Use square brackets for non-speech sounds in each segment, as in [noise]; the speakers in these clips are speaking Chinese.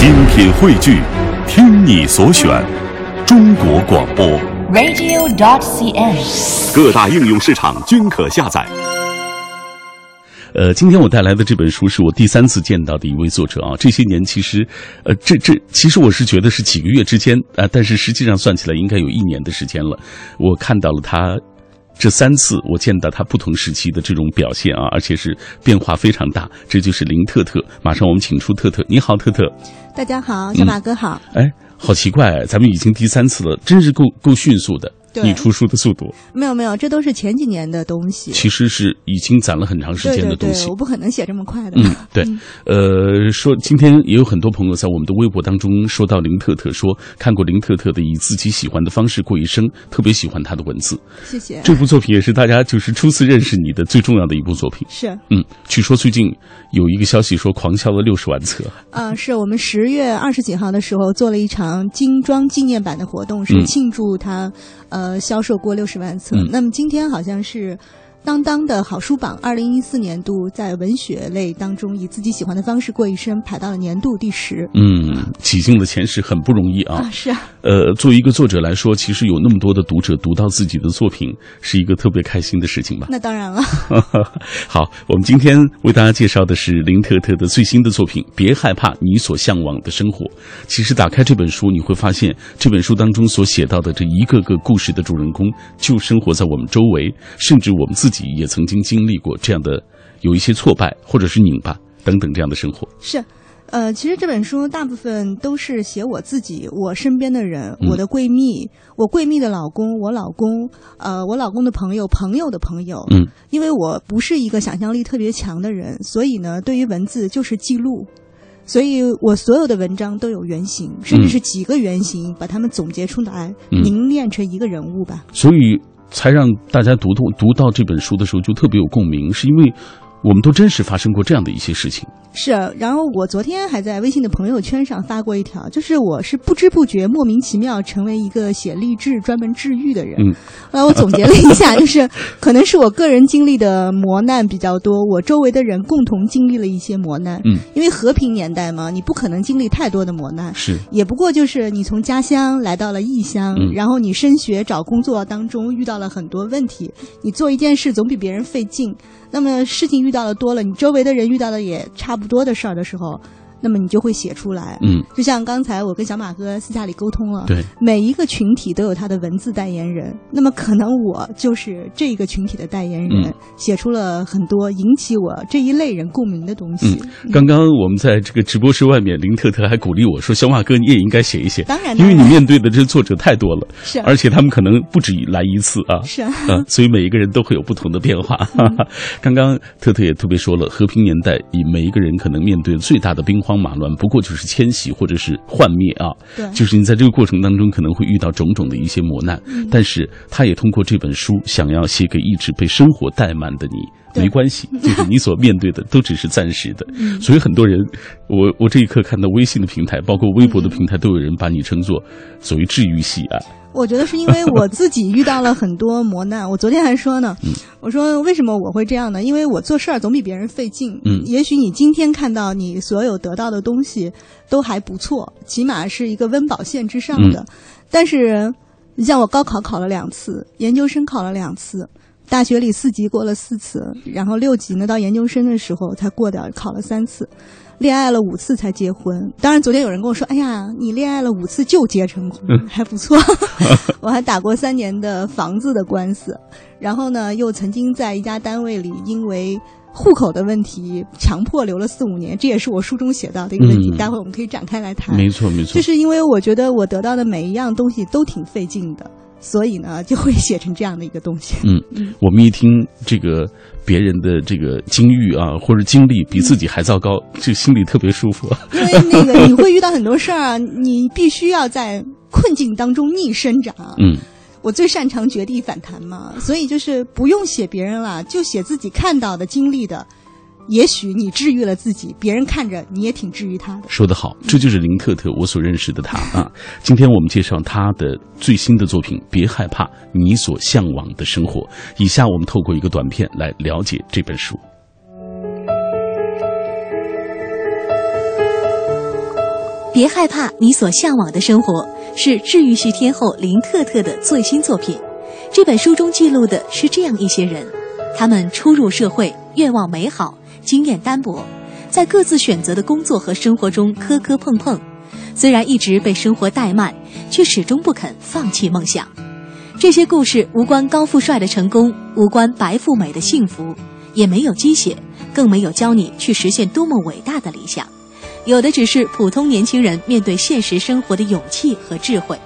精品汇聚，听你所选，中国广播。radio.dot.cn，。各大应用市场均可下载。呃，今天我带来的这本书是我第三次见到的一位作者啊。这些年其实，呃，这这其实我是觉得是几个月之间啊、但是实际上算起来应该有一年的时间了。我看到了他这三次，我见到他不同时期的这种表现啊，而且是变化非常大。这就是林特特。马上我们请出特特，你好，特特。大家好，小马哥好。哎，好奇怪，咱们已经第三次了，真是够够迅速的。对你出书的速度没有没有，这都是前几年的东西。其实是已经攒了很长时间的东西，。我不可能写这么快的。嗯，[laughs] 对，呃，说今天也有很多朋友在我们的微博当中说到林特特，说看过林特特的以自己喜欢的方式过一生，特别喜欢他的文字。谢谢。这部作品也是大家就是初次认识你的最重要的一部作品。是，嗯，据说最近有一个消息说狂销了六十万册。呃，是我们十月二十几号的时候做了一场精装纪念版的活动，是嗯庆祝他呃销售过六十万册。嗯那么今天好像是。当当的好书榜，二零一四年度在文学类当中，以自己喜欢的方式过一生，排到了年度第十。嗯，挤进了前十很不容易啊。啊，是啊，呃，作为一个作者来说，其实有那么多的读者读到自己的作品，是一个特别开心的事情吧。那当然了。[laughs] 好，我们今天为大家介绍的是林特特的最新的作品《别害怕你所向往的生活》。其实打开这本书，你会发现这本书当中所写到的这一个个故事的主人公，就生活在我们周围，甚至我们自己也曾经经历过这样的有一些挫败或者是拧巴等等这样的生活。是，呃，其实这本书大部分都是写我自己、我身边的人、嗯我的闺蜜、我闺蜜的老公、我老公，呃，我老公的朋友、朋友的朋友。嗯，因为我不是一个想象力特别强的人，所以呢，对于文字就是记录。所以我所有的文章都有原型，甚至是几个原型，把它们总结出来，嗯凝练成一个人物吧。所以才让大家读读读到这本书的时候就特别有共鸣，是因为我们都真实发生过这样的一些事情。是，然后我昨天还在微信的朋友圈上发过一条，就是我是不知不觉莫名其妙成为一个写励志、专门治愈的人。嗯，后来我总结了一下，[laughs] 就是可能是我个人经历的磨难比较多，我周围的人共同经历了一些磨难。嗯，因为和平年代嘛，你不可能经历太多的磨难。是，也不过就是你从家乡来到了异乡，嗯然后你升学找工作当中遇到了很多问题，你做一件事总比别人费劲。那么事情遇到的多了，你周围的人遇到的也差不多的事儿的时候，那么你就会写出来。嗯，就像刚才我跟小马哥私下里沟通了，对，每一个群体都有他的文字代言人，那么可能我就是这个群体的代言人，嗯写出了很多引起我这一类人共鸣的东西。嗯，刚刚我们在这个直播室外面，林特特还鼓励我说：“小马哥，你也应该写一写，当然因为你面对的这作者太多了，是而且他们可能不止来一次啊。”是啊，啊，所以每一个人都会有不同的变化。哈哈。刚刚特特也特别说了，和平年代以每一个人可能面对最大的兵荒马乱，不过就是迁徙或者是幻灭啊。对就是你在这个过程当中可能会遇到种种的一些磨难，嗯但是他也通过这本书想要写给一直被生活怠慢的你。对没关系，就是你所面对的都只是暂时的，嗯所以很多人，我我这一刻看到微信的平台，包括微博的平台，都有人把你称作所谓治愈系啊，我觉得是因为我自己遇到了很多磨难。我昨天还说呢，嗯我说为什么我会这样呢？因为我做事儿总比别人费劲。嗯也许你今天看到你所有得到的东西都还不错，起码是一个温饱线之上的。嗯但是，你像我高考考了两次，研究生考了两次。大学里四级过了四次，然后六级呢，到研究生的时候才过掉，考了三次。恋爱了五次才结婚，当然昨天有人跟我说：“哎呀，你恋爱了五次就结成婚，还不错。[laughs] ”我还打过三年的房子的官司，然后呢，又曾经在一家单位里因为户口的问题强迫留了四五年，这也是我书中写到的一个问题。嗯待会儿我们可以展开来谈。没错没错，就是因为我觉得我得到的每一样东西都挺费劲的，所以呢，就会写成这样的一个东西。嗯，我们一听这个别人的这个境遇啊，[laughs] 或者经历比自己还糟糕，就心里特别舒服。[laughs] 因为那个你会遇到很多事儿啊，你必须要在困境当中逆生长。嗯，我最擅长绝地反弹嘛，所以就是不用写别人了，就写自己看到的、经历的。也许你治愈了自己，别人看着你也挺治愈他的。说得好，这就是林特特我所认识的他啊。[laughs] 今天我们介绍他的最新的作品《别害怕你所向往的生活》。以下我们透过一个短片来了解这本书。别害怕，你所向往的生活是治愈系天后林特特的最新作品。这本书中记录的是这样一些人，他们初入社会，愿望美好，经验单薄，在各自选择的工作和生活中磕磕碰碰。虽然一直被生活怠慢，却始终不肯放弃梦想。这些故事无关高富帅的成功，无关白富美的幸福，也没有鸡血，更没有教你去实现多么伟大的理想。有的只是普通年轻人面对现实生活的勇气和智慧。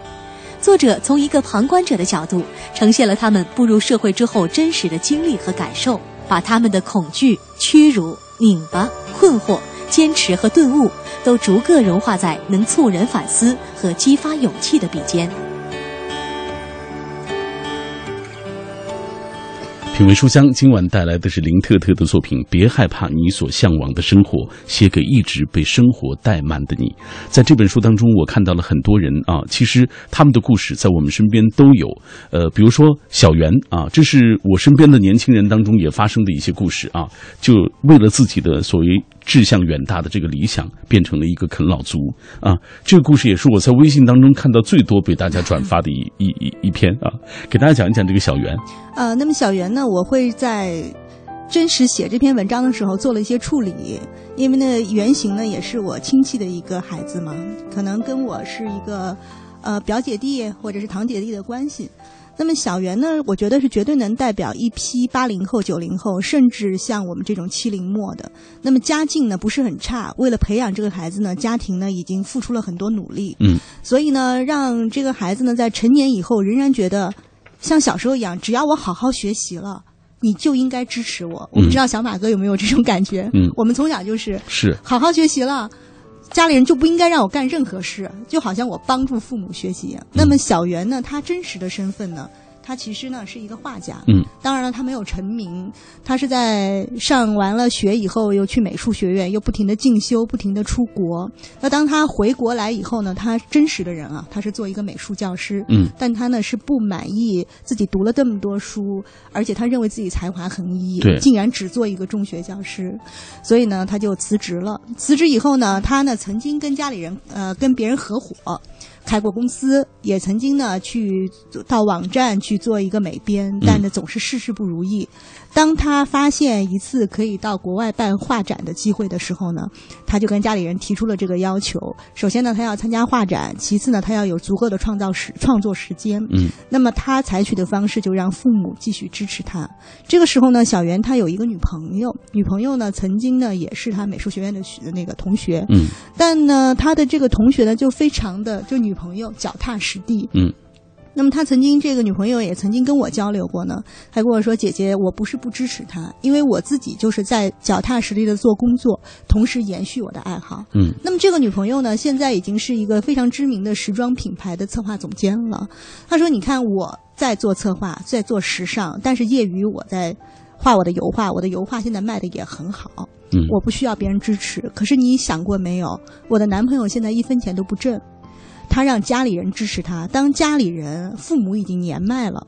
作者从一个旁观者的角度，呈现了他们步入社会之后真实的经历和感受，把他们的恐惧、屈辱、拧巴、困惑、坚持和顿悟，都逐个融化在能促人反思和激发勇气的笔尖。品味书香，今晚带来的是林特特的作品《别害怕你所向往的生活》，写给一直被生活怠慢的你。在这本书当中，我看到了很多人啊，其实他们的故事在我们身边都有。呃，比如说小袁啊，这是我身边的年轻人当中也发生的一些故事啊，就为了自己的所谓。志向远大的这个理想变成了一个啃老族啊！这个故事也是我在微信当中看到最多被大家转发的一一一一篇啊！给大家讲一讲这个小袁。呃，那么小袁呢，我会在真实写这篇文章的时候做了一些处理，因为呢，原型呢也是我亲戚的一个孩子嘛，可能跟我是一个呃表姐弟或者是堂姐弟的关系。那么小袁呢，我觉得是绝对能代表一批八零后、九零后，甚至像我们这种七零末的。那么家境呢不是很差，为了培养这个孩子呢，家庭呢已经付出了很多努力。嗯。所以呢，让这个孩子呢在成年以后仍然觉得像小时候一样，只要我好好学习了，你就应该支持我。我不知道小马哥有没有这种感觉？嗯。我们从小就是是好好学习了。家里人就不应该让我干任何事，就好像我帮助父母学习。那么小袁呢，他真实的身份呢？他其实呢是一个画家，嗯，当然了，他没有成名，他是在上完了学以后，又去美术学院，又不停的进修，不停的出国。那当他回国来以后呢，他真实的人啊，他是做一个美术教师，嗯，但他呢是不满意自己读了这么多书，而且他认为自己才华横溢，对，竟然只做一个中学教师，所以呢，他就辞职了。辞职以后呢，他呢曾经跟家里人呃跟别人合伙。开过公司，也曾经呢去到网站去做一个美编，但呢总是事事不如意。当他发现一次可以到国外办画展的机会的时候呢，他就跟家里人提出了这个要求。首先呢，他要参加画展；其次呢，他要有足够的创造时创作时间。嗯，那么他采取的方式就让父母继续支持他。这个时候呢，小袁他有一个女朋友，女朋友呢曾经呢也是他美术学院的学那个同学。嗯，但呢，他的这个同学呢就非常的就女。朋友脚踏实地，嗯，那么他曾经这个女朋友也曾经跟我交流过呢，还跟我说：“姐姐，我不是不支持他，因为我自己就是在脚踏实地的做工作，同时延续我的爱好。”嗯，那么这个女朋友呢，现在已经是一个非常知名的时装品牌的策划总监了。她说：“你看我在做策划，在做时尚，但是业余我在画我的油画，我的油画现在卖的也很好。嗯，我不需要别人支持。可是你想过没有，我的男朋友现在一分钱都不挣。”他让家里人支持他，当家里人父母已经年迈了，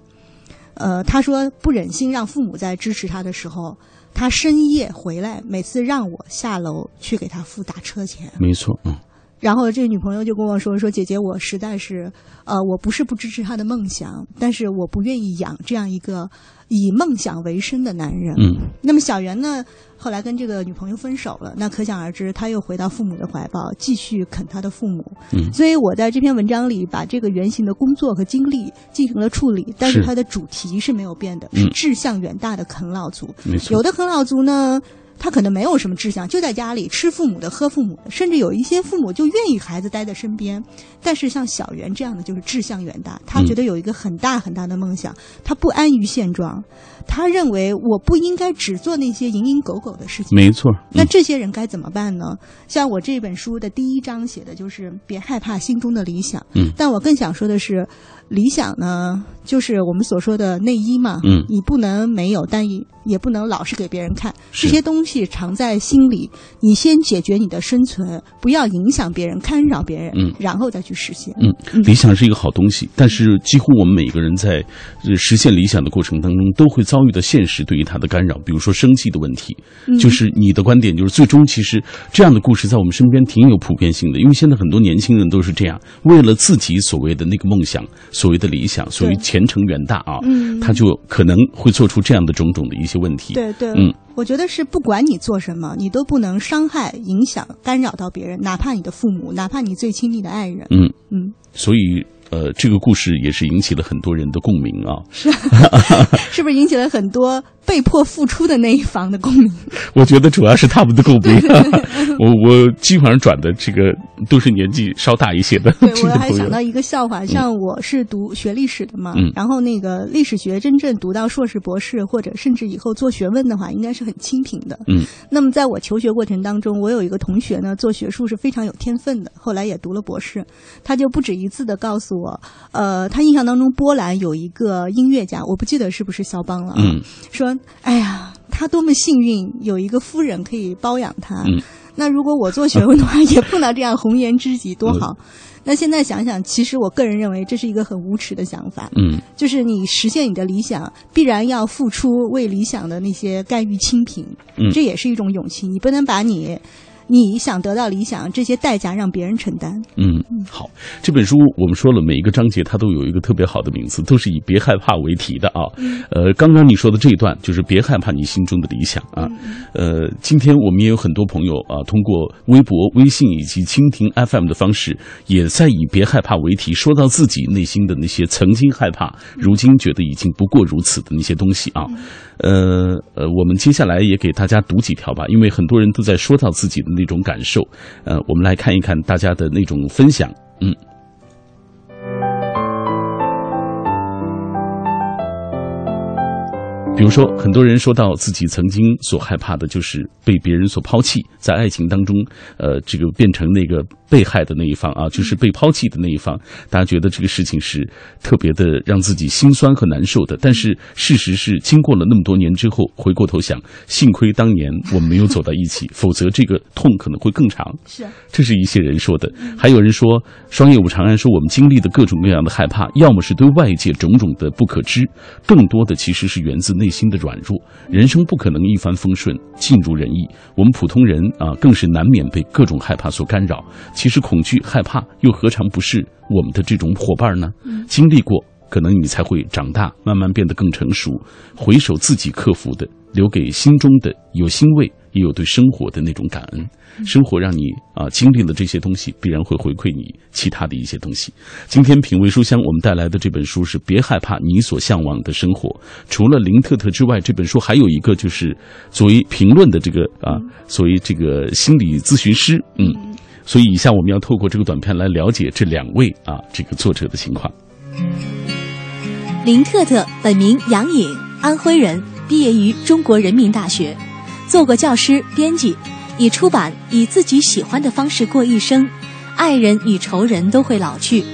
呃，他说不忍心让父母再支持他的时候，他深夜回来，每次让我下楼去给他付打车钱。没错，嗯。然后这个女朋友就跟我说：“说姐姐，我实在是，呃，我不是不支持他的梦想，但是我不愿意养这样一个以梦想为生的男人。”嗯。那么小袁呢，后来跟这个女朋友分手了，那可想而知，他又回到父母的怀抱，继续啃他的父母。嗯。所以我在这篇文章里把这个原型的工作和经历进行了处理，但是它的主题是没有变的，是志向远大的啃老族。没错。有的啃老族呢。他可能没有什么志向，就在家里吃父母的、喝父母的，甚至有一些父母就愿意孩子待在身边。但是像小袁这样的，就是志向远大，他觉得有一个很大很大的梦想，他不安于现状，他认为我不应该只做那些蝇营狗苟的事情。没错。那这些人该怎么办呢？像我这本书的第一章写的就是别害怕心中的理想。嗯。但我更想说的是，理想呢，就是我们所说的内衣嘛。嗯。你不能没有，但也不能老是给别人看。这些东西藏在心里，你先解决你的生存，不要影响别人、干扰别人，嗯然后再去实现。嗯，理想是一个好东西，但是几乎我们每个人在呃实现理想的过程当中，都会遭遇到现实对于它的干扰，比如说生计的问题。就是你的观点，就是最终其实这样的故事在我们身边挺有普遍性的，因为现在很多年轻人都是这样，为了自己所谓的那个梦想、所谓的理想、所谓前程远大啊，嗯。他就可能会做出这样的种种的一些问题。对对，嗯。我觉得是不管你做什么，你都不能伤害、影响、干扰到别人，哪怕你的父母，哪怕你最亲密的爱人。嗯。嗯，所以呃，这个故事也是引起了很多人的共鸣啊。是。[laughs] 是不是引起了很多被迫付出的那一方的共鸣？我觉得主要是他们的共鸣。[laughs] [laughs] 我我基本上转的这个都是年纪稍大一些的对，我。还想到一个笑话，像我是读学历史的嘛，嗯然后那个历史学真正读到硕士、博士，或者甚至以后做学问的话，应该是很清贫的。嗯，那么在我求学过程当中，我有一个同学呢，做学术是非常有天分的，后来也读了博士，他就不止一次的告诉我，呃，他印象当中波兰有一个音乐家，我不记得是不是肖邦了啊，嗯说，哎呀，他多么幸运，有一个夫人可以包养他。嗯那如果我做学问的话，也碰到这样红颜知己，多好。那现在想想，其实我个人认为这是一个很无耻的想法，嗯就是你实现你的理想，必然要付出为理想的那些甘于清贫，嗯这也是一种勇气。你不能把你你想得到理想这些代价让别人承担。嗯，好，这本书我们说了，每一个章节它都有一个特别好的名字，都是以“别害怕”为题的啊。呃，刚刚你说的这一段就是别害怕你心中的理想啊。呃，今天我们也有很多朋友啊，通过微博、微信以及蜻蜓 FM 的方式，也在以“别害怕”为题，说到自己内心的那些曾经害怕，如今觉得已经不过如此的那些东西啊。呃呃，我们接下来也给大家读几条吧，因为很多人都在说到自己的那种感受。呃，我们来看一看大家的那种分享。嗯。比如说，很多人说到自己曾经所害怕的，就是被别人所抛弃，在爱情当中，呃，这个变成那个被害的那一方啊，就是被抛弃的那一方。大家觉得这个事情是特别的让自己心酸和难受的。但是事实是，经过了那么多年之后，回过头想，幸亏当年我们没有走到一起，否则这个痛可能会更长。是，这是一些人说的，还有人说，双叶武长安说，我们经历的各种各样的害怕，要么是对外界种种的不可知，更多的其实是源自内心的软弱。人生不可能一帆风顺，尽如人意。我们普通人啊，更是难免被各种害怕所干扰。其实恐惧、害怕，又何尝不是我们的这种伙伴呢？经历过，可能你才会长大，慢慢变得更成熟。回首自己克服的，留给心中的有欣慰，也有对生活的那种感恩。生活让你啊经历了这些东西，必然会回馈你其他的一些东西。今天品味书香，我们带来的这本书是《别害怕你所向往的生活》。除了林特特之外，这本书还有一个就是作为评论的这个啊，作为这个心理咨询师，嗯。所以，以下我们要透过这个短片来了解这两位啊这个作者的情况。林特特本名杨颖，安徽人，毕业于中国人民大学，做过教师、编辑，以出版以自己喜欢的方式过一生，爱人与仇人都会老去。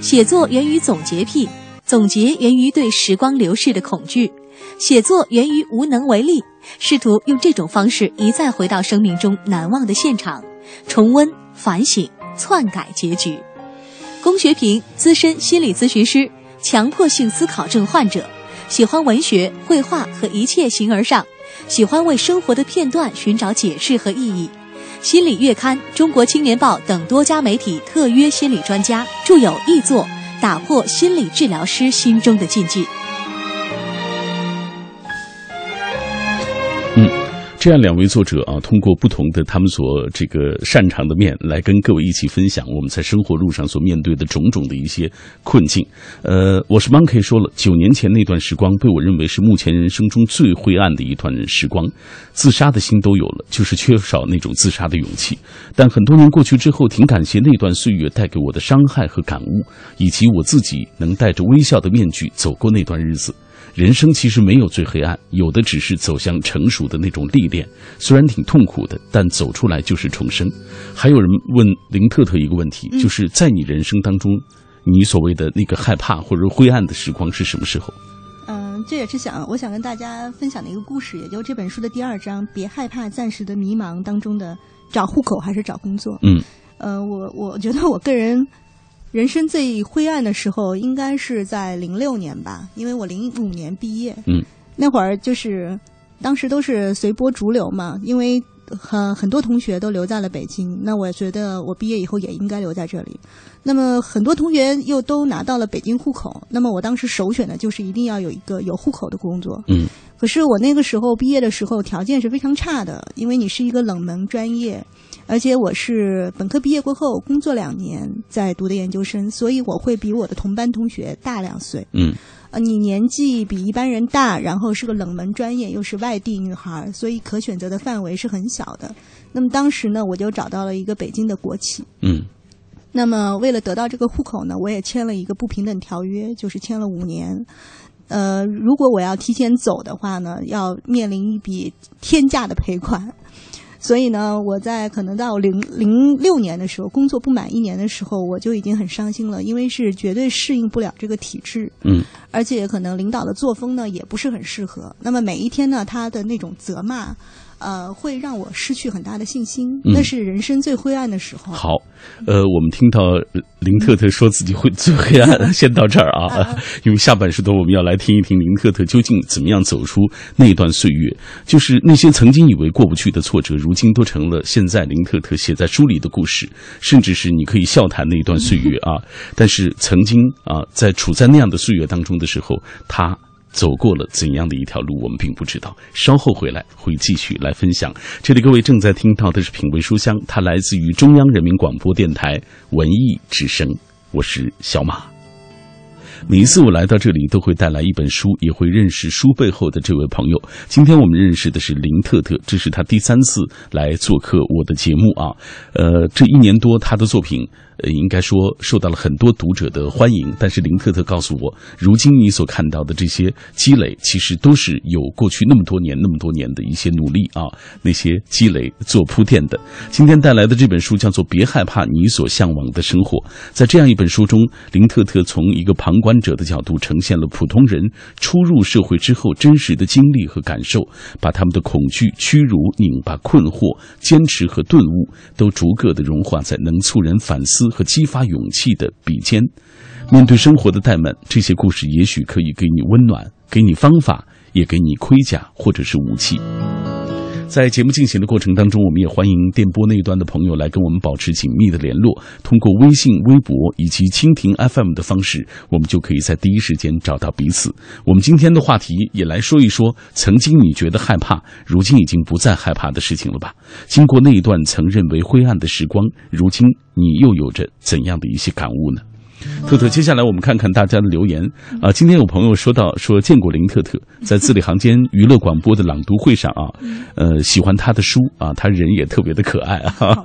写作源于总结癖，总结源于对时光流逝的恐惧，写作源于无能为力，试图用这种方式一再回到生命中难忘的现场，重温、反省、篡改结局。龚学平，资深心理咨询师，强迫性思考症患者，喜欢文学、绘画和一切形而上，喜欢为生活的片段寻找解释和意义。心理月刊、中国青年报等多家媒体特约心理专家，著有译作《打破心理治疗师心中的禁忌》。这样两位作者啊，通过不同的他们所这个擅长的面，来跟各位一起分享我们在生活路上所面对的种种的一些困境。呃，我是 Monkey 说了，九年前那段时光被我认为是目前人生中最灰暗的一段时光，自杀的心都有了，就是缺少那种自杀的勇气。但很多年过去之后，挺感谢那段岁月带给我的伤害和感悟，以及我自己能带着微笑的面具走过那段日子。人生其实没有最黑暗，有的只是走向成熟的那种历练。虽然挺痛苦的，但走出来就是重生。还有人问林特特一个问题，就是在你人生当中，你所谓的那个害怕或者灰暗的时光是什么时候？嗯、嗯，这也是想我想跟大家分享的一个故事，也就这本书的第二章“别害怕暂时的迷茫”当中的找户口还是找工作。嗯，呃，我我觉得我个人人生最灰暗的时候应该是在零六年吧，因为我零五年毕业。嗯，那会儿就是当时都是随波逐流嘛，因为很很多同学都留在了北京，那我觉得我毕业以后也应该留在这里。那么很多同学又都拿到了北京户口，那么我当时首选的就是一定要有一个有户口的工作。嗯，可是我那个时候毕业的时候条件是非常差的，因为你是一个冷门专业，而且我是本科毕业过后工作两年在读的研究生，所以我会比我的同班同学大两岁。嗯，呃，你年纪比一般人大，然后是个冷门专业，又是外地女孩，所以可选择的范围是很小的。那么当时呢，我就找到了一个北京的国企。嗯那么为了得到这个户口呢，我也签了一个不平等条约，就是签了五年。呃，如果我要提前走的话呢，要面临一笔天价的赔款。所以呢，我在可能到零零六年的时候，工作不满一年的时候，我就已经很伤心了，因为是绝对适应不了这个体制。嗯，而且可能领导的作风呢也不是很适合。那么每一天呢，他的那种责骂，呃，会让我失去很大的信心。嗯那是人生最灰暗的时候。好，呃，我们听到呃林特特说自己会最黑暗，[laughs] 先到这儿啊，因为下半时段我们要来听一听林特特究竟怎么样走出那段岁月，就是那些曾经以为过不去的挫折，如今都成了现在林特特写在书里的故事，甚至是你可以笑谈那一段岁月啊。但是曾经啊，在处在那样的岁月当中的时候，他。走过了怎样的一条路，我们并不知道。稍后回来会继续来分享。这里各位正在听到的是品味书香，它来自于中央人民广播电台文艺之声，我是小马。每一次我来到这里，都会带来一本书，也会认识书背后的这位朋友。今天我们认识的是林特特，这是他第三次来做客我的节目啊。呃，这一年多，他的作品。呃，应该说受到了很多读者的欢迎，但是林特特告诉我，如今你所看到的这些积累，其实都是有过去那么多年、那么多年的一些努力啊，那些积累做铺垫的。今天带来的这本书叫做《别害怕你所向往的生活》。在这样一本书中，林特特从一个旁观观者的角度，呈现了普通人初入社会之后真实的经历和感受，把他们的恐惧、屈辱、拧巴、困惑、坚持和顿悟，都逐个的融化在能促人反思。和激发勇气的笔尖，面对生活的怠慢，这些故事也许可以给你温暖，给你方法，也给你盔甲或者是武器。在节目进行的过程当中，我们也欢迎电波那一端的朋友来跟我们保持紧密的联络。通过微信、微博以及蜻蜓 FM 的方式，我们就可以在第一时间找到彼此。我们今天的话题也来说一说，曾经你觉得害怕，如今已经不再害怕的事情了吧？经过那一段曾认为灰暗的时光，如今你又有着怎样的一些感悟呢？特特，接下来我们看看大家的留言啊。今天有朋友说到说见过林特特，在字里行间娱乐广播的朗读会上啊，呃，喜欢他的书啊，他人也特别的可爱啊。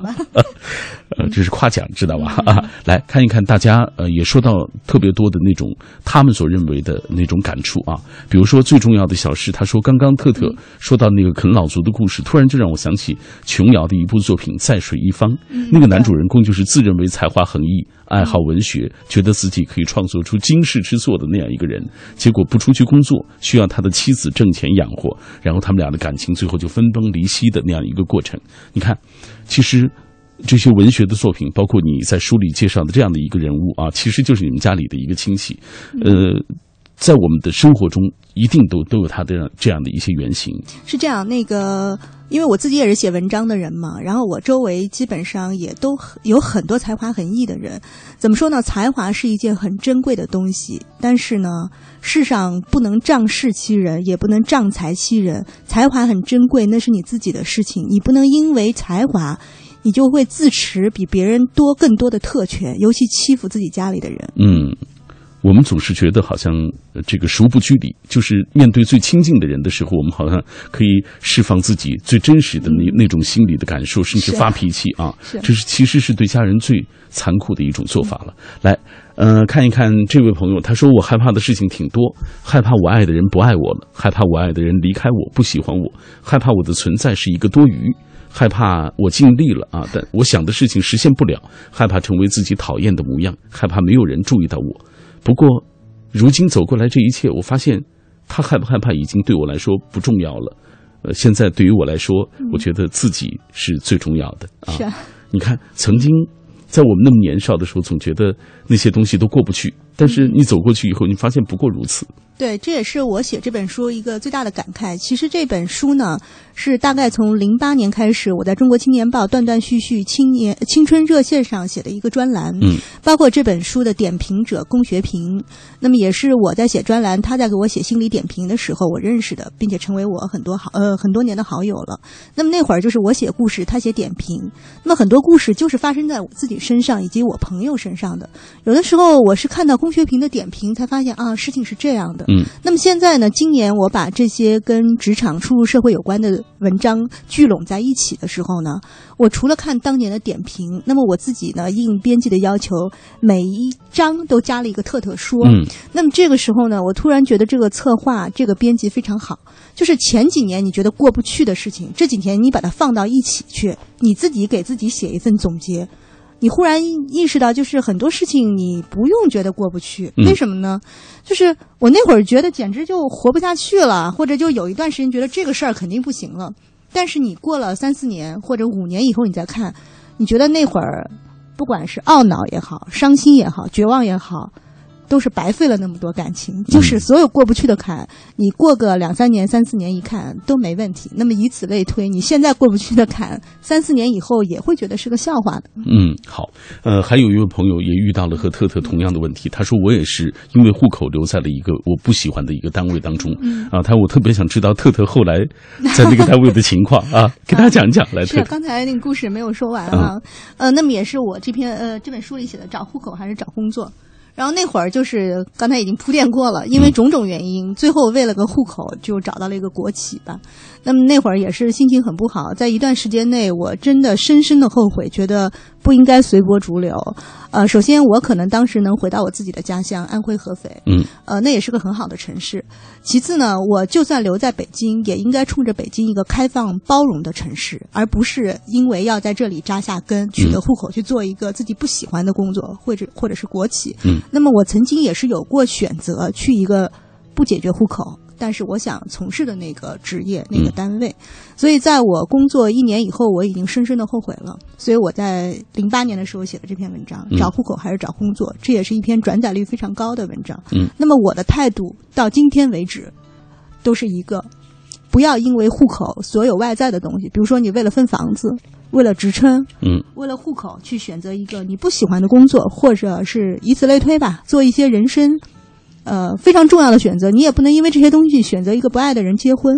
[laughs] 呃，这是夸奖，知道吧？啊，来看一看大家呃也说到特别多的那种他们所认为的那种感触啊。比如说最重要的小事，他说刚刚特特说到那个啃老族的故事，突然就让我想起琼瑶的一部作品《在水一方》，那个男主人公就是自认为才华横溢。爱好文学，觉得自己可以创作出惊世之作的那样一个人，结果不出去工作，需要他的妻子挣钱养活，然后他们俩的感情最后就分崩离析的那样一个过程。你看，其实这些文学的作品，包括你在书里介绍的这样的一个人物啊，其实就是你们家里的一个亲戚，呃。在我们的生活中，一定都都有他的这样的一些原型。是这样，那个，因为我自己也是写文章的人嘛，然后我周围基本上也都有很多才华横溢的人。怎么说呢？才华是一件很珍贵的东西，但是呢，世上不能仗势欺人，也不能仗财欺人。才华很珍贵，那是你自己的事情，你不能因为才华，你就会自持比别人多更多的特权，尤其欺负自己家里的人。嗯。我们总是觉得好像这个熟不拘礼，就是面对最亲近的人的时候，我们好像可以释放自己最真实的那那种心理的感受，甚至发脾气啊。这是其实是对家人最残酷的一种做法了。来，呃，看一看这位朋友，他说我害怕的事情挺多，害怕我爱的人不爱我了，害怕我爱的人离开我不喜欢我，害怕我的存在是一个多余，害怕我尽力了啊，但我想的事情实现不了，害怕成为自己讨厌的模样，害怕没有人注意到我。不过，如今走过来这一切，我发现，他害不害怕已经对我来说不重要了。呃，现在对于我来说，我觉得自己是最重要的啊。是啊，你看，曾经在我们那么年少的时候，总觉得那些东西都过不去，但是你走过去以后，你发现不过如此。对，这也是我写这本书一个最大的感慨。其实这本书呢，是大概从零八年开始，我在中国青年报断断续续青年青春热线上写的一个专栏，嗯，包括这本书的点评者龚学平，那么也是我在写专栏，他在给我写心理点评的时候我认识的，并且成为我很多好呃很多年的好友了。那么那会儿就是我写故事，他写点评，那么很多故事就是发生在我自己身上以及我朋友身上的。有的时候我是看到龚学平的点评，才发现啊，事情是这样的。嗯，那么现在呢？今年我把这些跟职场初入社会有关的文章聚拢在一起的时候呢，我除了看当年的点评，那么我自己呢，应编辑的要求，每一章都加了一个特特说。嗯，那么这个时候呢，我突然觉得这个策划、这个编辑非常好。就是前几年你觉得过不去的事情，这几年你把它放到一起去，你自己给自己写一份总结。你忽然意识到，就是很多事情你不用觉得过不去，嗯为什么呢？就是我那会儿觉得简直就活不下去了，或者就有一段时间觉得这个事儿肯定不行了。但是你过了三四年或者五年以后，你再看，你觉得那会儿不管是懊恼也好、伤心也好、绝望也好，都是白费了那么多感情。就是所有过不去的坎，你过个两三年、三四年一看都没问题。那么以此类推，你现在过不去的坎，三四年以后也会觉得是个笑话的。嗯，好，呃，还有一位朋友也遇到了和特特同样的问题，他说我也是因为户口留在了一个我不喜欢的一个单位当中，嗯啊，他我特别想知道特特后来在那个单位的情况啊，给大家讲讲来，特特，是刚才那个故事没有说完啊，呃，那么也是我这篇呃这本书里写的，找户口还是找工作。然后那会儿就是刚才已经铺垫过了，因为种种原因，最后为了个户口就找到了一个国企吧。那么那会儿也是心情很不好，在一段时间内，我真的深深的后悔，觉得不应该随波逐流。呃，首先我可能当时能回到我自己的家乡安徽合肥，嗯，呃，那也是个很好的城市。其次呢，我就算留在北京，也应该冲着北京一个开放包容的城市，而不是因为要在这里扎下根、取得户口去做一个自己不喜欢的工作，或者或者是国企。嗯，那么我曾经也是有过选择去一个不解决户口，但是我想从事的那个职业、那个单位。所以在我工作一年以后，我已经深深的后悔了。所以我在零八年的时候写的这篇文章，嗯找户口还是找工作，这也是一篇转载率非常高的文章。嗯，那么我的态度到今天为止，都是一个，不要因为户口所有外在的东西，比如说你为了分房子，为了职称，嗯，为了户口去选择一个你不喜欢的工作，或者是以此类推吧，做一些人生，呃非常重要的选择。你也不能因为这些东西选择一个不爱的人结婚。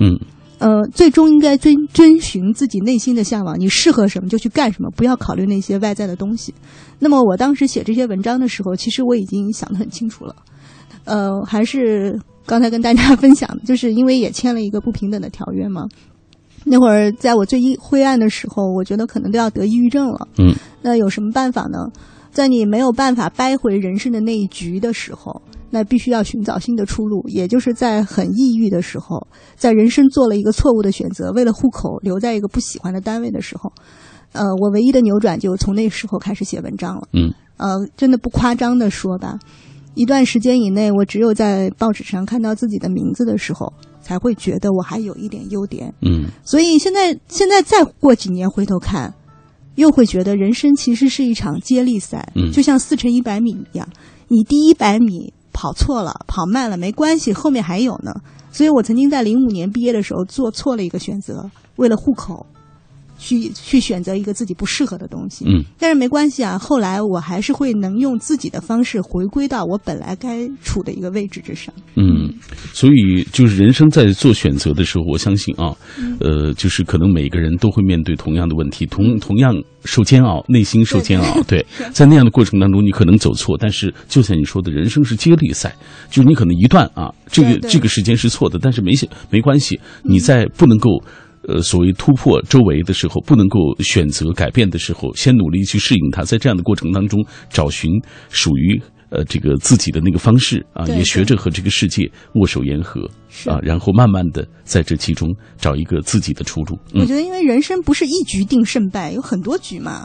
嗯呃，最终应该遵遵循自己内心的向往，你适合什么就去干什么，不要考虑那些外在的东西。那么我当时写这些文章的时候，其实我已经想得很清楚了。呃，还是刚才跟大家分享的，就是因为也签了一个不平等的条约嘛。[laughs] 那会儿在我最阴灰暗的时候，我觉得可能都要得抑郁症了。嗯，那有什么办法呢？在你没有办法掰回人生的那一局的时候，那必须要寻找新的出路。也就是在很抑郁的时候，在人生做了一个错误的选择，为了户口留在一个不喜欢的单位的时候，呃，我唯一的扭转就从那时候开始写文章了。嗯，呃，真的不夸张的说吧，一段时间以内，我只有在报纸上看到自己的名字的时候，才会觉得我还有一点优点。嗯所以现在现在再过几年回头看，又会觉得人生其实是一场接力赛，嗯就像四乘一百米一样，你第一百米跑错了，跑慢了没关系，后面还有呢。所以我曾经在零五年毕业的时候做错了一个选择，为了户口。去去选择一个自己不适合的东西，嗯，但是没关系啊。后来我还是会能用自己的方式回归到我本来该处的一个位置之上。嗯，所以就是人生在做选择的时候，我相信啊，呃，就是可能每个人都会面对同样的问题，同同样受煎熬，内心受煎熬。对，[laughs] 在那样的过程当中，你可能走错，但是就像你说的，人生是接力赛，就是你可能一段啊，这个这个时间是错的，但是没些没关系，你在不能够。呃，所谓突破周围的时候，不能够选择改变的时候，先努力去适应它，在这样的过程当中，找寻属于呃这个自己的那个方式啊，也学着和这个世界握手言和啊，然后慢慢的在这其中找一个自己的出路。嗯我觉得，因为人生不是一局定胜败，有很多局嘛。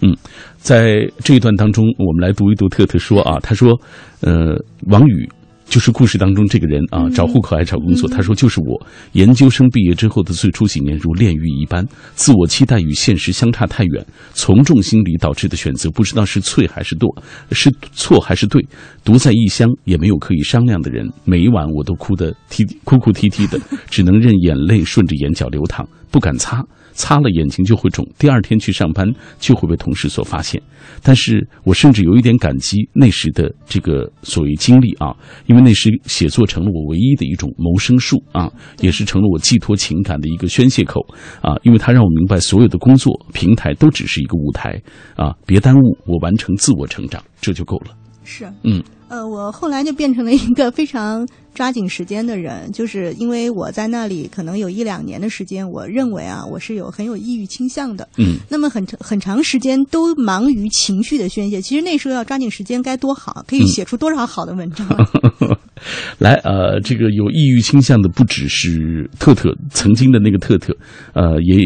嗯，在这一段当中，我们来读一读特特说啊，他说，呃，王宇。就是故事当中这个人啊，找户口还找工作。他说：“就是我研究生毕业之后的最初几年，如炼狱一般，自我期待与现实相差太远，从众心理导致的选择，不知道是错还是对，是错还是对。独在异乡，也没有可以商量的人。每一晚我都哭得啼哭哭啼啼的，只能任眼泪顺着眼角流淌，不敢擦。”擦了眼睛就会肿，第二天去上班就会被同事所发现。但是我甚至有一点感激那时的这个所谓经历啊，因为那时写作成了我唯一的一种谋生术啊，也是成了我寄托情感的一个宣泄口啊，因为它让我明白所有的工作平台都只是一个舞台啊，别耽误我完成自我成长，这就够了。是，嗯。呃，我后来就变成了一个非常抓紧时间的人，就是因为我在那里可能有一两年的时间，我认为啊，我是有很有抑郁倾向的。嗯，那么很很长时间都忙于情绪的宣泄，其实那时候要抓紧时间该多好，可以写出多少好的文章。[laughs] 来，呃，这个有抑郁倾向的不只是特特，曾经的那个特特，呃，也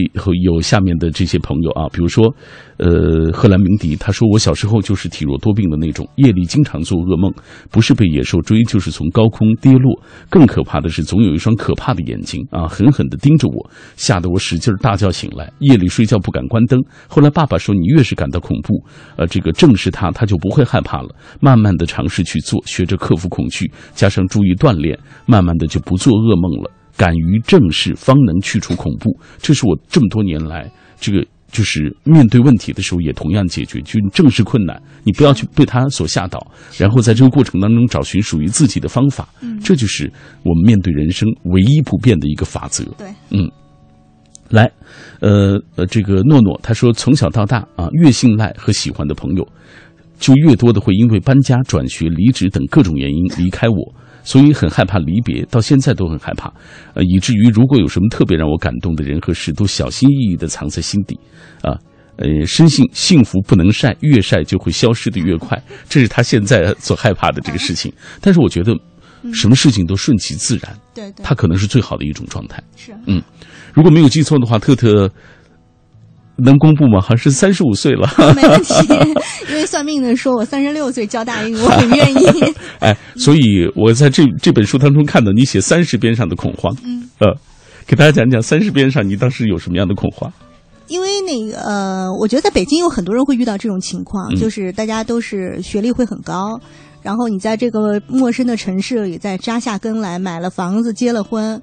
有下面的这些朋友啊，比如说，呃，赫兰明迪，他说我小时候就是体弱多病的那种，夜里经常做噩梦，不是被野兽追，就是从高空跌落，更可怕的是总有一双可怕的眼睛啊，狠狠地盯着我，吓得我使劲大叫醒来，夜里睡觉不敢关灯。后来爸爸说，你越是感到恐怖，呃，这个正视它，他就不会害怕了。慢慢的尝试去做，学着克服恐惧。加上注意锻炼，慢慢的就不做噩梦了。敢于正视，方能去除恐怖。这是我这么多年来，这个就是面对问题的时候也同样解决。就正视困难，你不要去被他所吓倒，然后在这个过程当中找寻属于自己的方法。嗯，这就是我们面对人生唯一不变的一个法则。对，嗯，来，呃呃，这个诺诺他说，从小到大啊，越信赖和喜欢的朋友。就越多的会因为搬家、转学、离职等各种原因离开我，所以很害怕离别，到现在都很害怕，呃，以至于如果有什么特别让我感动的人和事，都小心翼翼地藏在心底，啊，呃，深信幸福不能晒，越晒就会消失的越快，这是他现在所害怕的这个事情。但是我觉得，什么事情都顺其自然，对对，他可能是最好的一种状态。是，嗯，如果没有记错的话，特特。能公布吗？好像是三十五岁了，[laughs] 没问题。因为算命的说我三十六岁交大运，我很愿意。[laughs] 哎，所以我在这这本书当中看到你写三十边上的恐慌，嗯，呃，给大家讲讲三十边上你当时有什么样的恐慌？因为那个呃，我觉得在北京有很多人会遇到这种情况，就是大家都是学历会很高，然后你在这个陌生的城市里再扎下根来，买了房子，结了婚，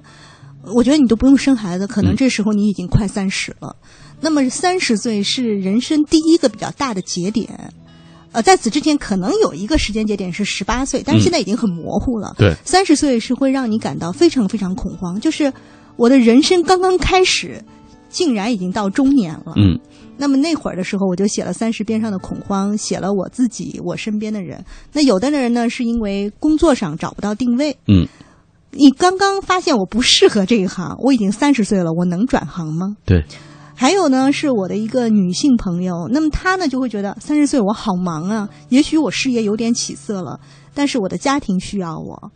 我觉得你都不用生孩子，可能这时候你已经快三十了。那么三十岁是人生第一个比较大的节点，呃，在此之前可能有一个时间节点是十八岁，但是现在已经很模糊了。对，三十岁是会让你感到非常非常恐慌，就是我的人生刚刚开始，竟然已经到中年了。嗯，那么那会儿的时候，我就写了三十边上的恐慌，写了我自己，我身边的人。那有的人呢，是因为工作上找不到定位。嗯，你刚刚发现我不适合这一行，我已经三十岁了，我能转行吗？对。还有呢，是我的一个女性朋友，那么她呢就会觉得三十岁我好忙啊，也许我事业有点起色了，但是我的家庭需要我，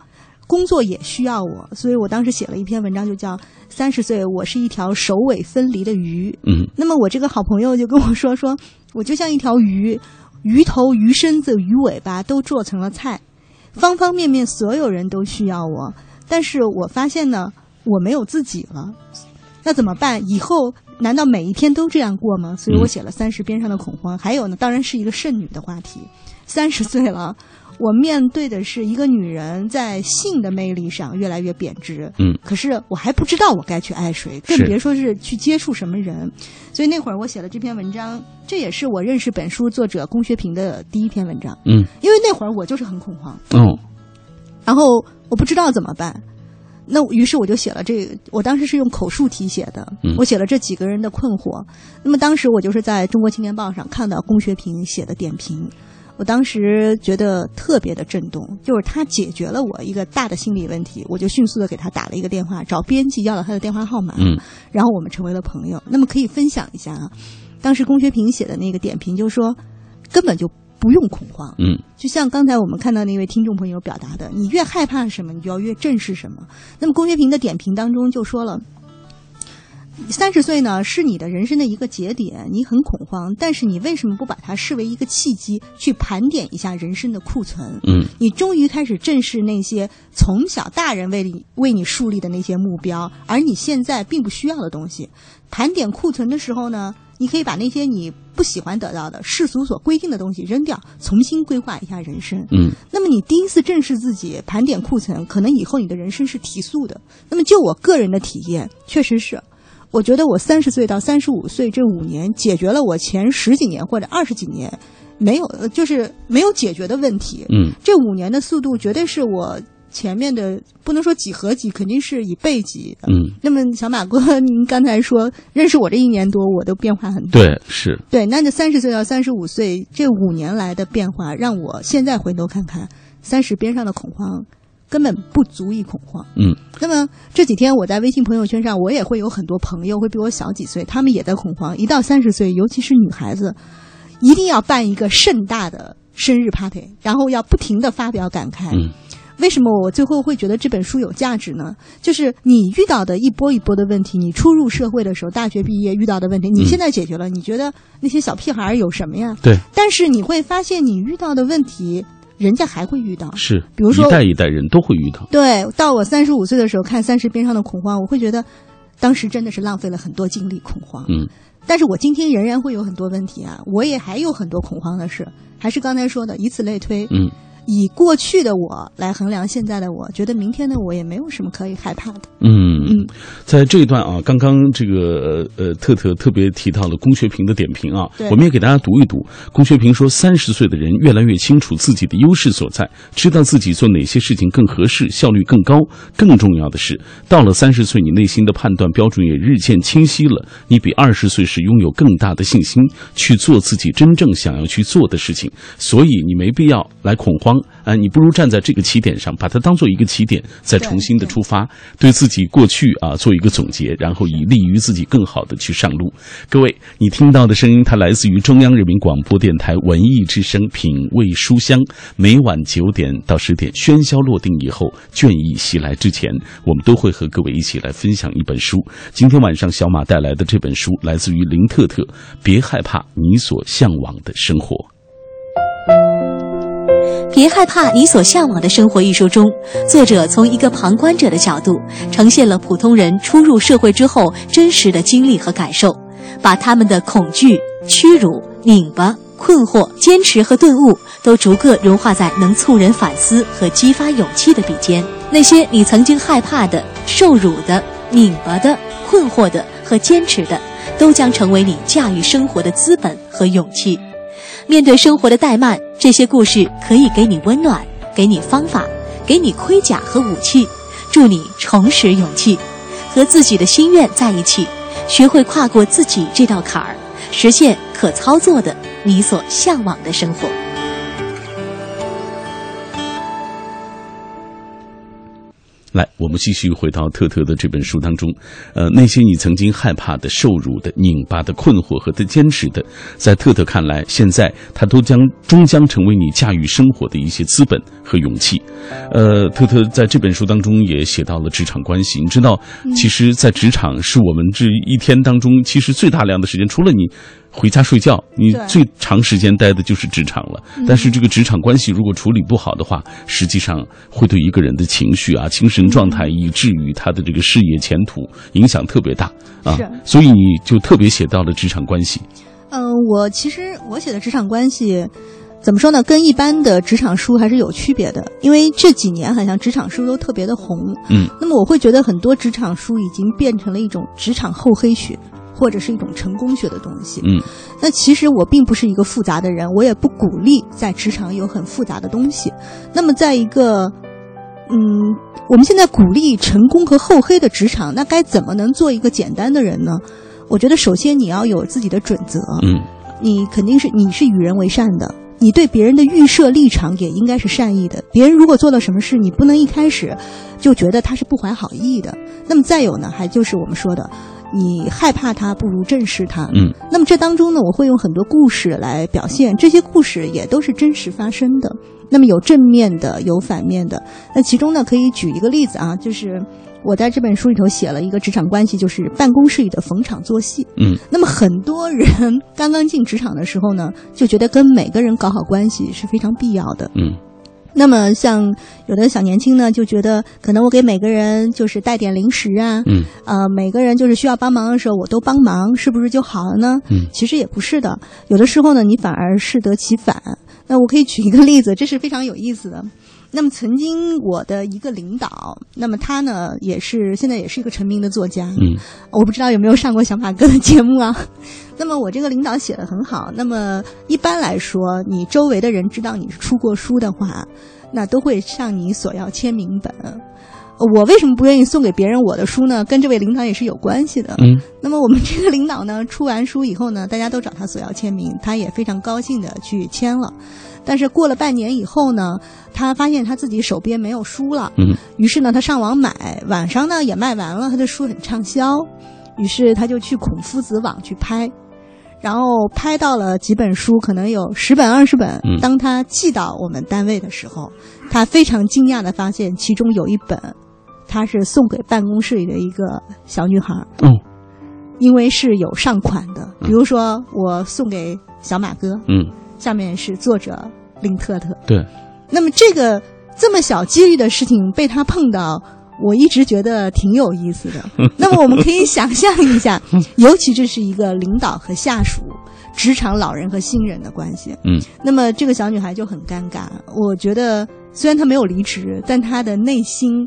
工作也需要我，所以我当时写了一篇文章，就叫《三十岁我是一条首尾分离的鱼》。嗯，那么我这个好朋友就跟我说，说我就像一条鱼，鱼头、鱼身子、鱼尾巴都做成了菜，方方面面所有人都需要我，但是我发现呢，我没有自己了，那怎么办？以后。难道每一天都这样过吗？所以我写了三十边上的恐慌。还有呢，当然是一个剩女的话题。三十岁了，我面对的是一个女人在性的魅力上越来越贬值。嗯，可是我还不知道我该去爱谁，更别说是去接触什么人。所以那会儿我写了这篇文章，这也是我认识本书作者龚学平的第一篇文章。嗯，因为那会儿我就是很恐慌。哦，然后我不知道怎么办。那于是我就写了这个，我当时是用口述题写的，我写了这几个人的困惑。那么当时我就是在中国青年报上看到龚学平写的点评，我当时觉得特别的震动，就是他解决了我一个大的心理问题，我就迅速的给他打了一个电话，找编辑要了他的电话号码，嗯，然后我们成为了朋友。那么可以分享一下啊，当时龚学平写的那个点评，就是说根本就。不用恐慌，嗯，就像刚才我们看到那位听众朋友表达的，你越害怕什么，你就要越正视什么。那么龚学平的点评当中就说了，三十岁呢是你的人生的一个节点，你很恐慌，但是你为什么不把它视为一个契机，去盘点一下人生的库存？嗯，你终于开始正视那些从小大人为你为你树立的那些目标，而你现在并不需要的东西。盘点库存的时候呢，你可以把那些你不喜欢得到的世俗所规定的东西扔掉，重新规划一下人生。嗯，那么你第一次正视自己，盘点库存，可能以后你的人生是提速的。那么就我个人的体验，确实是。我觉得我三十岁到三十五岁这五年，解决了我前十几年或者二十几年没有，呃就是没有解决的问题。嗯，这五年的速度绝对是我前面的不能说几何级，肯定是以倍级的。嗯，那么小马哥，您刚才说认识我这一年多，我都变化很大。对，是，对，那这三十岁到三十五岁这五年来的变化，让我现在回头看看，三十边上的恐慌根本不足以恐慌。嗯，那么这几天我在微信朋友圈上，我也会有很多朋友会比我小几岁，他们也在恐慌。一到三十岁，尤其是女孩子，一定要办一个盛大的生日 party，然后要不停的发表感慨。嗯为什么我最后会觉得这本书有价值呢？就是你遇到的一波一波的问题，你初入社会的时候，大学毕业遇到的问题，你现在解决了，你觉得那些小屁孩儿有什么呀？对，但是你会发现，你遇到的问题，人家还会遇到。是，比如说一代一代人都会遇到。对，到我三十五岁的时候看《三十边上的恐慌》，我会觉得，当时真的是浪费了很多精力恐慌。嗯，但是我今天仍然会有很多问题啊，我也还有很多恐慌的事，还是刚才说的，以此类推。嗯，以过去的我来衡量现在的我，觉得明天的我也没有什么可以害怕的。嗯嗯，在这一段啊，刚刚这个呃特特特别提到了龚学平的点评啊，我们也给大家读一读。龚学平说，三十岁的人越来越清楚自己的优势所在，知道自己做哪些事情更合适，效率更高。更重要的是，到了三十岁，你内心的判断标准也日渐清晰了，你比二十岁时拥有更大的信心去做自己真正想要去做的事情。所以你没必要来恐慌啊、你不如站在这个起点上，把它当做一个起点，再重新的出发，对自己过去啊做一个总结，然后以利于自己更好的去上路。各位，你听到的声音，它来自于中央人民广播电台文艺之声品味书香。每晚九点到十点，喧嚣落定以后，倦意袭来之前，我们都会和各位一起来分享一本书。今天晚上，小马带来的这本书来自于林特特，《别害怕你所向往的生活》。别害怕你所向往的生活一书中，作者从一个旁观者的角度，呈现了普通人初入社会之后真实的经历和感受，把他们的恐惧、屈辱、拧巴、困惑、坚持和顿悟，都逐个融化在能促人反思和激发勇气的笔尖。那些你曾经害怕的、受辱的、拧巴的、困惑的和坚持的，都将成为你驾驭生活的资本和勇气。面对生活的怠慢，这些故事可以给你温暖，给你方法，给你盔甲和武器，助你重拾勇气，和自己的心愿在一起，学会跨过自己这道坎儿，实现可操作的你所向往的生活。来，我们继续回到特特的这本书当中，呃，那些你曾经害怕的、受辱的、拧巴的、困惑和的坚持的，在特特看来，现在它都将终将成为你驾驭生活的一些资本和勇气。呃，特特在这本书当中也写到了职场关系。你知道，其实，在职场是我们这一天当中其实最大量的时间，除了你。回家睡觉，你最长时间待的就是职场了。但是这个职场关系如果处理不好的话，实际上会对一个人的情绪啊、精神状态，以至于他的这个事业前途影响特别大啊是。所以你就特别写到了职场关系。嗯、我其实我写的职场关系。怎么说呢？跟一般的职场书还是有区别的，因为这几年好像职场书都特别的红。嗯，那么我会觉得很多职场书已经变成了一种职场厚黑学，或者是一种成功学的东西。嗯，那其实我并不是一个复杂的人，我也不鼓励在职场有很复杂的东西。那么在一个，嗯，我们现在鼓励成功和厚黑的职场，那该怎么能做一个简单的人呢？我觉得首先你要有自己的准则，嗯你肯定是你是与人为善的。你对别人的预设立场也应该是善意的。别人如果做了什么事，你不能一开始就觉得他是不怀好意的。那么再有呢，还就是我们说的，你害怕他，不如正视他。嗯，那么这当中呢，我会用很多故事来表现，这些故事也都是真实发生的。那么有正面的，有反面的。那其中呢，可以举一个例子啊，就是我在这本书里头写了一个职场关系，就是办公室里的逢场作戏。嗯，那么很多人刚刚进职场的时候呢，就觉得跟每个人搞好关系是非常必要的。嗯那么像有的小年轻呢，就觉得可能我给每个人就是带点零食啊，嗯呃，每个人就是需要帮忙的时候我都帮忙，是不是就好了呢？嗯其实也不是的，有的时候呢，你反而适得其反。那我可以举一个例子，这是非常有意思的。那么曾经我的一个领导，那么他呢也是现在也是一个成名的作家，嗯我不知道有没有上过小马哥的节目啊。那么我这个领导写的很好，那么一般来说，你周围的人知道你是出过书的话，那都会向你索要签名本。我为什么不愿意送给别人我的书呢？跟这位领导也是有关系的。嗯那么我们这个领导呢，出完书以后呢，大家都找他索要签名，他也非常高兴的去签了。但是过了半年以后呢，他发现他自己手边没有书了，嗯于是呢，他上网买，晚上呢也卖完了，他的书很畅销，于是他就去孔夫子网去拍，然后拍到了几本书，可能有十本二十本嗯。当他寄到我们单位的时候，他非常惊讶的发现，其中有一本，他是送给办公室里的一个小女孩儿，哦因为是有上款的，比如说我送给小马哥，嗯，下面是作者林特特。对，那么这个这么小几率的事情被他碰到，我一直觉得挺有意思的。[laughs] 那么我们可以想象一下，[laughs] 尤其这是一个领导和下属、职场老人和新人的关系。嗯，那么这个小女孩就很尴尬。我觉得虽然她没有离职，但她的内心，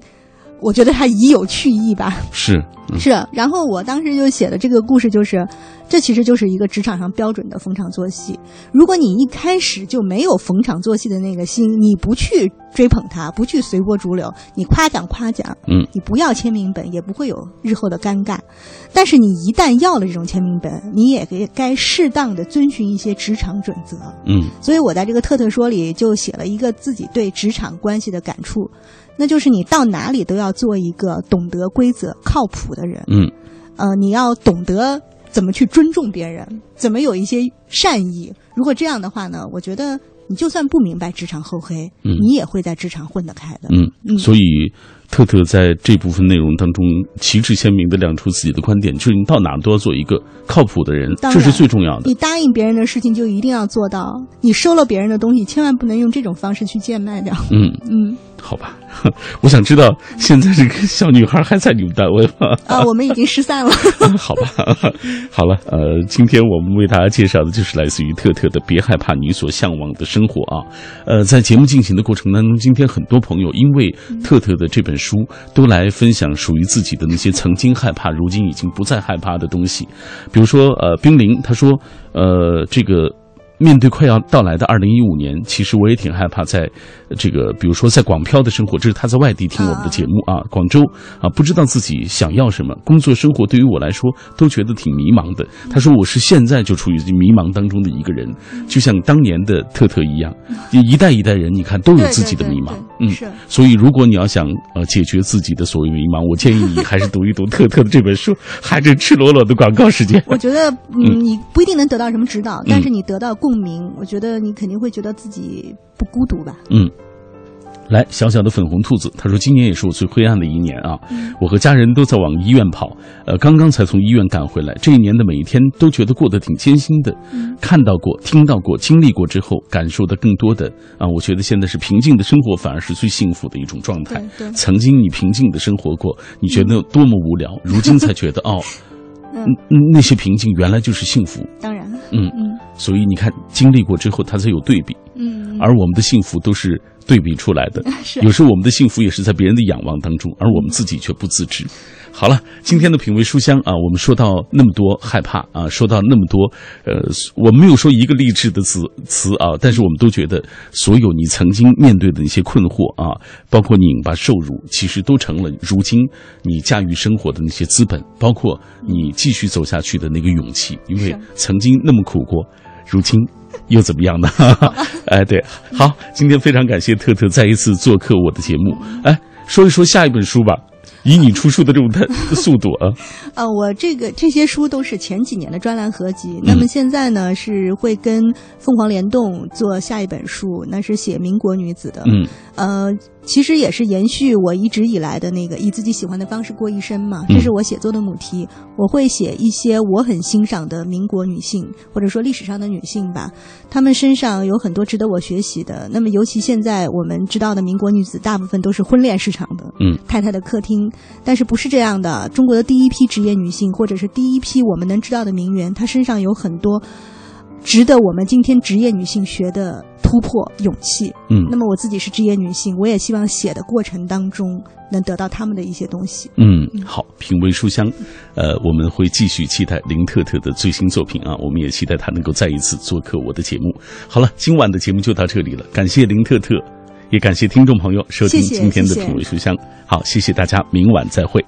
我觉得它已有去意吧。是，嗯是，然后我当时就写的这个故事，就是这其实就是一个职场上标准的逢场作戏。如果你一开始就没有逢场作戏的那个心，你不去追捧他，不去随波逐流，你夸奖夸奖，嗯，你不要签名本，也不会有日后的尴尬。但是你一旦要了这种签名本，你也该该适当的遵循一些职场准则。嗯所以我在这个特特说里就写了一个自己对职场关系的感触，那就是你到哪里都要做一个懂得规则、靠谱的人。嗯呃，你要懂得怎么去尊重别人，怎么有一些善意。如果这样的话呢，我觉得你就算不明白职场厚黑，嗯你也会在职场混得开的。嗯，嗯所以特特在这部分内容当中旗帜鲜明的亮出自己的观点，就是你到哪都要做一个靠谱的人，这是最重要的你。答应别人的事情就一定要做到，你收了别人的东西，千万不能用这种方式去贱卖掉。嗯，[laughs] 嗯好吧，[laughs] 我想知道现在这个小女孩还在你们单位吗？啊，我们已经失散了。[laughs] 好吧，[laughs] 好了，呃，今天我们为大家介绍的就是来自于特特的《别害怕你所向往的生活》啊。呃，在节目进行的过程当中，今天很多朋友因为特特的这本书，都来分享属于自己的那些曾经害怕，如今已经不再害怕的东西。比如说，呃，冰凌他说，呃，这个。面对快要到来的二零一五年，其实我也挺害怕在，呃这个比如说在广漂的生活，这是他在外地听我们的节目啊，广州啊，不知道自己想要什么，工作生活对于我来说都觉得挺迷茫的。他说我是现在就处于迷茫当中的一个人，就像当年的特特一样，一代一代人，你看都有自己的迷茫，嗯，是。所以如果你要想呃解决自己的所谓迷茫，我建议你还是读一读特特的这本书，还是赤裸裸的广告时间。我觉得，嗯嗯，你不一定能得到什么指导，但是你得到共鸣，我觉得你肯定会觉得自己不孤独吧。嗯，来，小小的粉红兔子，他说今年也是我最灰暗的一年啊，我和家人都在往医院跑，呃，刚刚才从医院赶回来，这一年的每一天都觉得过得挺艰辛的，看到过、听到过、经历过之后，感受的更多的啊，我觉得现在是平静的生活反而是最幸福的一种状态。曾经你平静的生活过，你觉得有多么无聊，如今才觉得哦，[laughs] 嗯嗯那些平静原来就是幸福。当然，嗯，嗯所以你看，经历过之后，它才有对比。嗯，而我们的幸福都是对比出来的。[laughs] 是有时候我们的幸福也是在别人的仰望当中，而我们自己却不自知。好了，今天的品味书香啊，我们说到那么多害怕啊，说到那么多，呃，我没有说一个励志的词词啊，但是我们都觉得，所有你曾经面对的那些困惑啊，包括拧巴受辱，其实都成了如今你驾驭生活的那些资本，包括你继续走下去的那个勇气，因为曾经那么苦过，如今又怎么样呢？哎，对，好，今天非常感谢特特再一次做客我的节目。哎，说一说下一本书吧。以你出书的这种态 [laughs] 速度啊，啊，我这个这些书都是前几年的专栏合集，那么现在呢是会跟凤凰联动做下一本书，那是写民国女子的。嗯，呃，其实也是延续我一直以来的那个以自己喜欢的方式过一生嘛，这是我写作的母题。我会写一些我很欣赏的民国女性，或者说历史上的女性吧，她们身上有很多值得我学习的。那么尤其现在我们知道的民国女子，大部分都是婚恋市场的，嗯，太太的客厅。但是不是这样的？中国的第一批职业女性，或者是第一批我们能知道的名媛，她身上有很多值得我们今天职业女性学的突破勇气。嗯，那么我自己是职业女性，我也希望写的过程当中能得到他们的一些东西。嗯，好，品味书香，呃，我们会继续期待林特特的最新作品啊，我们也期待她能够再一次做客我的节目。好了，今晚的节目就到这里了，感谢林特特。也感谢听众朋友收听今天的品味书香。好，谢谢大家，明晚再会。